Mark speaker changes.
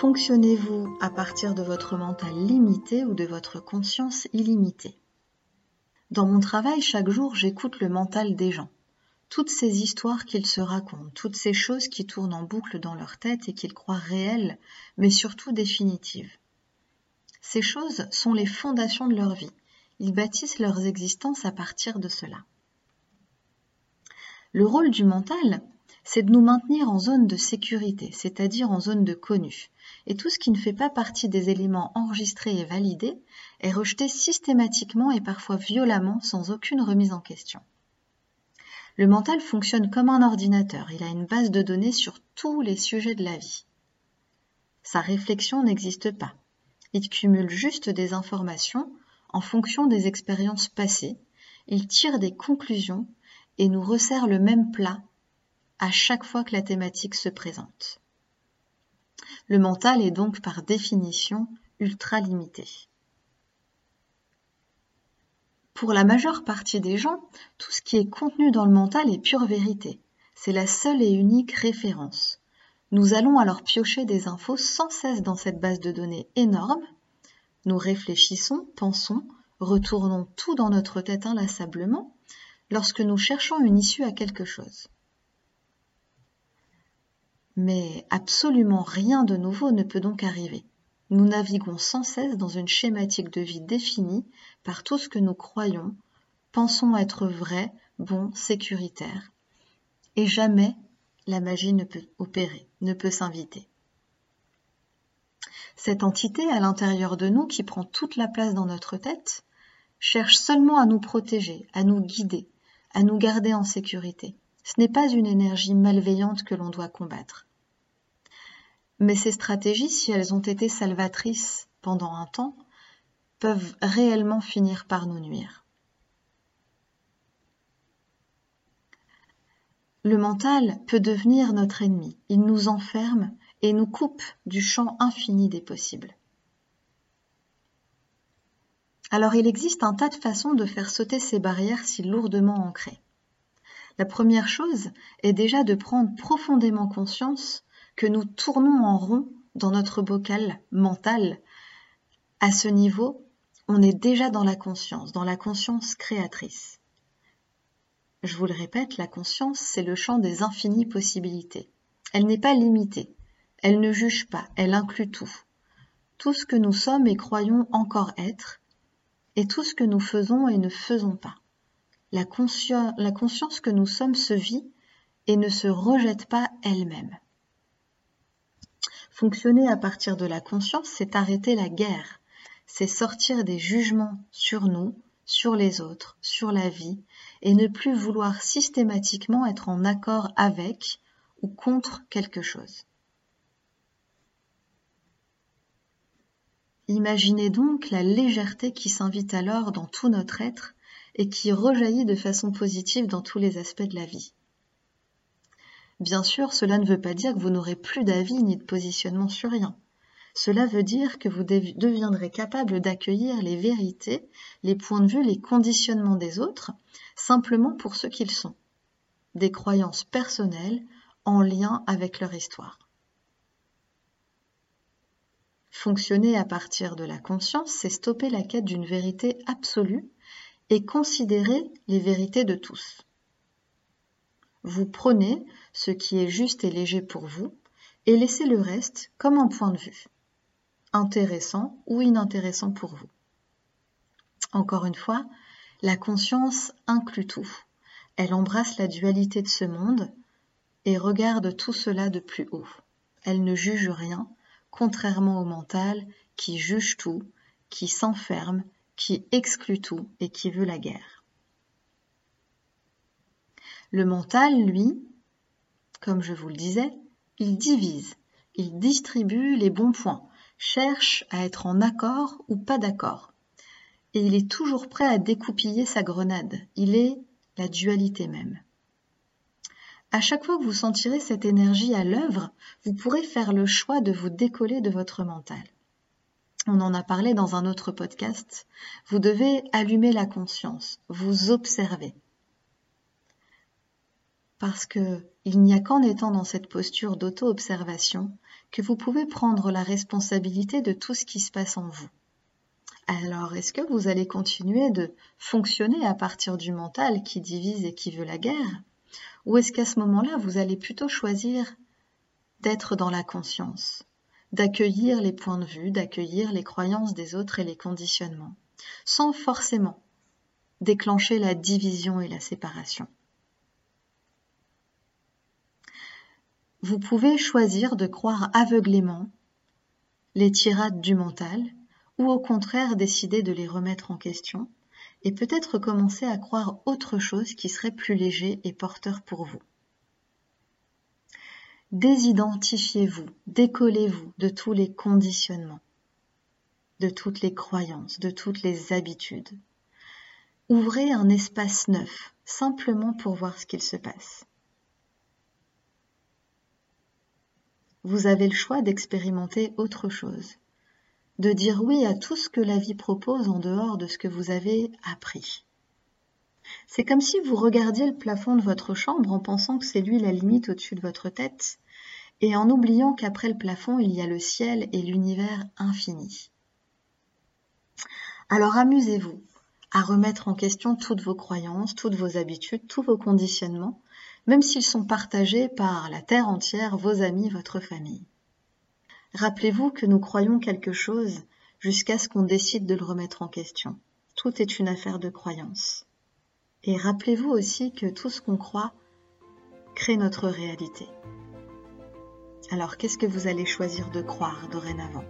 Speaker 1: Fonctionnez-vous à partir de votre mental limité ou de votre conscience illimitée Dans mon travail, chaque jour, j'écoute le mental des gens. Toutes ces histoires qu'ils se racontent, toutes ces choses qui tournent en boucle dans leur tête et qu'ils croient réelles, mais surtout définitives. Ces choses sont les fondations de leur vie. Ils bâtissent leurs existences à partir de cela. Le rôle du mental, c'est de nous maintenir en zone de sécurité, c'est-à-dire en zone de connu. Et tout ce qui ne fait pas partie des éléments enregistrés et validés est rejeté systématiquement et parfois violemment sans aucune remise en question. Le mental fonctionne comme un ordinateur, il a une base de données sur tous les sujets de la vie. Sa réflexion n'existe pas. Il cumule juste des informations en fonction des expériences passées, il tire des conclusions et nous resserre le même plat à chaque fois que la thématique se présente. Le mental est donc par définition ultra limité. Pour la majeure partie des gens, tout ce qui est contenu dans le mental est pure vérité. C'est la seule et unique référence. Nous allons alors piocher des infos sans cesse dans cette base de données énorme. Nous réfléchissons, pensons, retournons tout dans notre tête inlassablement lorsque nous cherchons une issue à quelque chose. Mais absolument rien de nouveau ne peut donc arriver. Nous naviguons sans cesse dans une schématique de vie définie par tout ce que nous croyons, pensons être vrai, bon, sécuritaire. Et jamais la magie ne peut opérer, ne peut s'inviter. Cette entité à l'intérieur de nous qui prend toute la place dans notre tête cherche seulement à nous protéger, à nous guider, à nous garder en sécurité. Ce n'est pas une énergie malveillante que l'on doit combattre. Mais ces stratégies, si elles ont été salvatrices pendant un temps, peuvent réellement finir par nous nuire. Le mental peut devenir notre ennemi. Il nous enferme et nous coupe du champ infini des possibles. Alors il existe un tas de façons de faire sauter ces barrières si lourdement ancrées. La première chose est déjà de prendre profondément conscience que nous tournons en rond dans notre bocal mental, à ce niveau, on est déjà dans la conscience, dans la conscience créatrice. Je vous le répète, la conscience, c'est le champ des infinies possibilités. Elle n'est pas limitée, elle ne juge pas, elle inclut tout. Tout ce que nous sommes et croyons encore être, et tout ce que nous faisons et ne faisons pas. La, conscience que nous sommes se vit et ne se rejette pas elle-même. Fonctionner à partir de la conscience, c'est arrêter la guerre, c'est sortir des jugements sur nous, sur les autres, sur la vie, et ne plus vouloir systématiquement être en accord avec ou contre quelque chose. Imaginez donc la légèreté qui s'invite alors dans tout notre être et qui rejaillit de façon positive dans tous les aspects de la vie. Bien sûr, cela ne veut pas dire que vous n'aurez plus d'avis ni de positionnement sur rien. Cela veut dire que vous deviendrez capable d'accueillir les vérités, les points de vue, les conditionnements des autres, simplement pour ce qu'ils sont. Des croyances personnelles en lien avec leur histoire. Fonctionner à partir de la conscience, c'est stopper la quête d'une vérité absolue et considérer les vérités de tous. Vous prenez ce qui est juste et léger pour vous et laissez le reste comme un point de vue, intéressant ou inintéressant pour vous. Encore une fois, la conscience inclut tout. Elle embrasse la dualité de ce monde et regarde tout cela de plus haut. Elle ne juge rien, contrairement au mental qui juge tout, qui s'enferme, qui exclut tout et qui veut la guerre. Le mental, lui, comme je vous le disais, il divise, il distribue les bons points, cherche à être en accord ou pas d'accord. Et il est toujours prêt à découpiller sa grenade. Il est la dualité même. À chaque fois que vous sentirez cette énergie à l'œuvre, vous pourrez faire le choix de vous décoller de votre mental. On en a parlé dans un autre podcast. Vous devez allumer la conscience, vous observer. Parce que il n'y a qu'en étant dans cette posture d'auto-observation que vous pouvez prendre la responsabilité de tout ce qui se passe en vous. Alors, est-ce que vous allez continuer de fonctionner à partir du mental qui divise et qui veut la guerre? Ou est-ce qu'à ce moment-là, vous allez plutôt choisir d'être dans la conscience, d'accueillir les points de vue, d'accueillir les croyances des autres et les conditionnements, sans forcément déclencher la division et la séparation? Vous pouvez choisir de croire aveuglément les tirades du mental ou au contraire décider de les remettre en question et peut-être commencer à croire autre chose qui serait plus léger et porteur pour vous. Désidentifiez-vous, décollez-vous de tous les conditionnements, de toutes les croyances, de toutes les habitudes. Ouvrez un espace neuf, simplement pour voir ce qu'il se passe. Vous avez le choix d'expérimenter autre chose de dire oui à tout ce que la vie propose en dehors de ce que vous avez appris. C'est comme si vous regardiez le plafond de votre chambre en pensant que c'est lui la limite au-dessus de votre tête, et en oubliant qu'après le plafond il y a le ciel et l'univers infini. Alors amusez-vous à remettre en question toutes vos croyances, toutes vos habitudes, tous vos conditionnements, même s'ils sont partagés par la terre entière, vos amis, votre famille. Rappelez-vous que nous croyons quelque chose jusqu'à ce qu'on décide de le remettre en question. Tout est une affaire de croyance. Et rappelez-vous aussi que tout ce qu'on croit crée notre réalité. Alors qu'est-ce que vous allez choisir de croire dorénavant?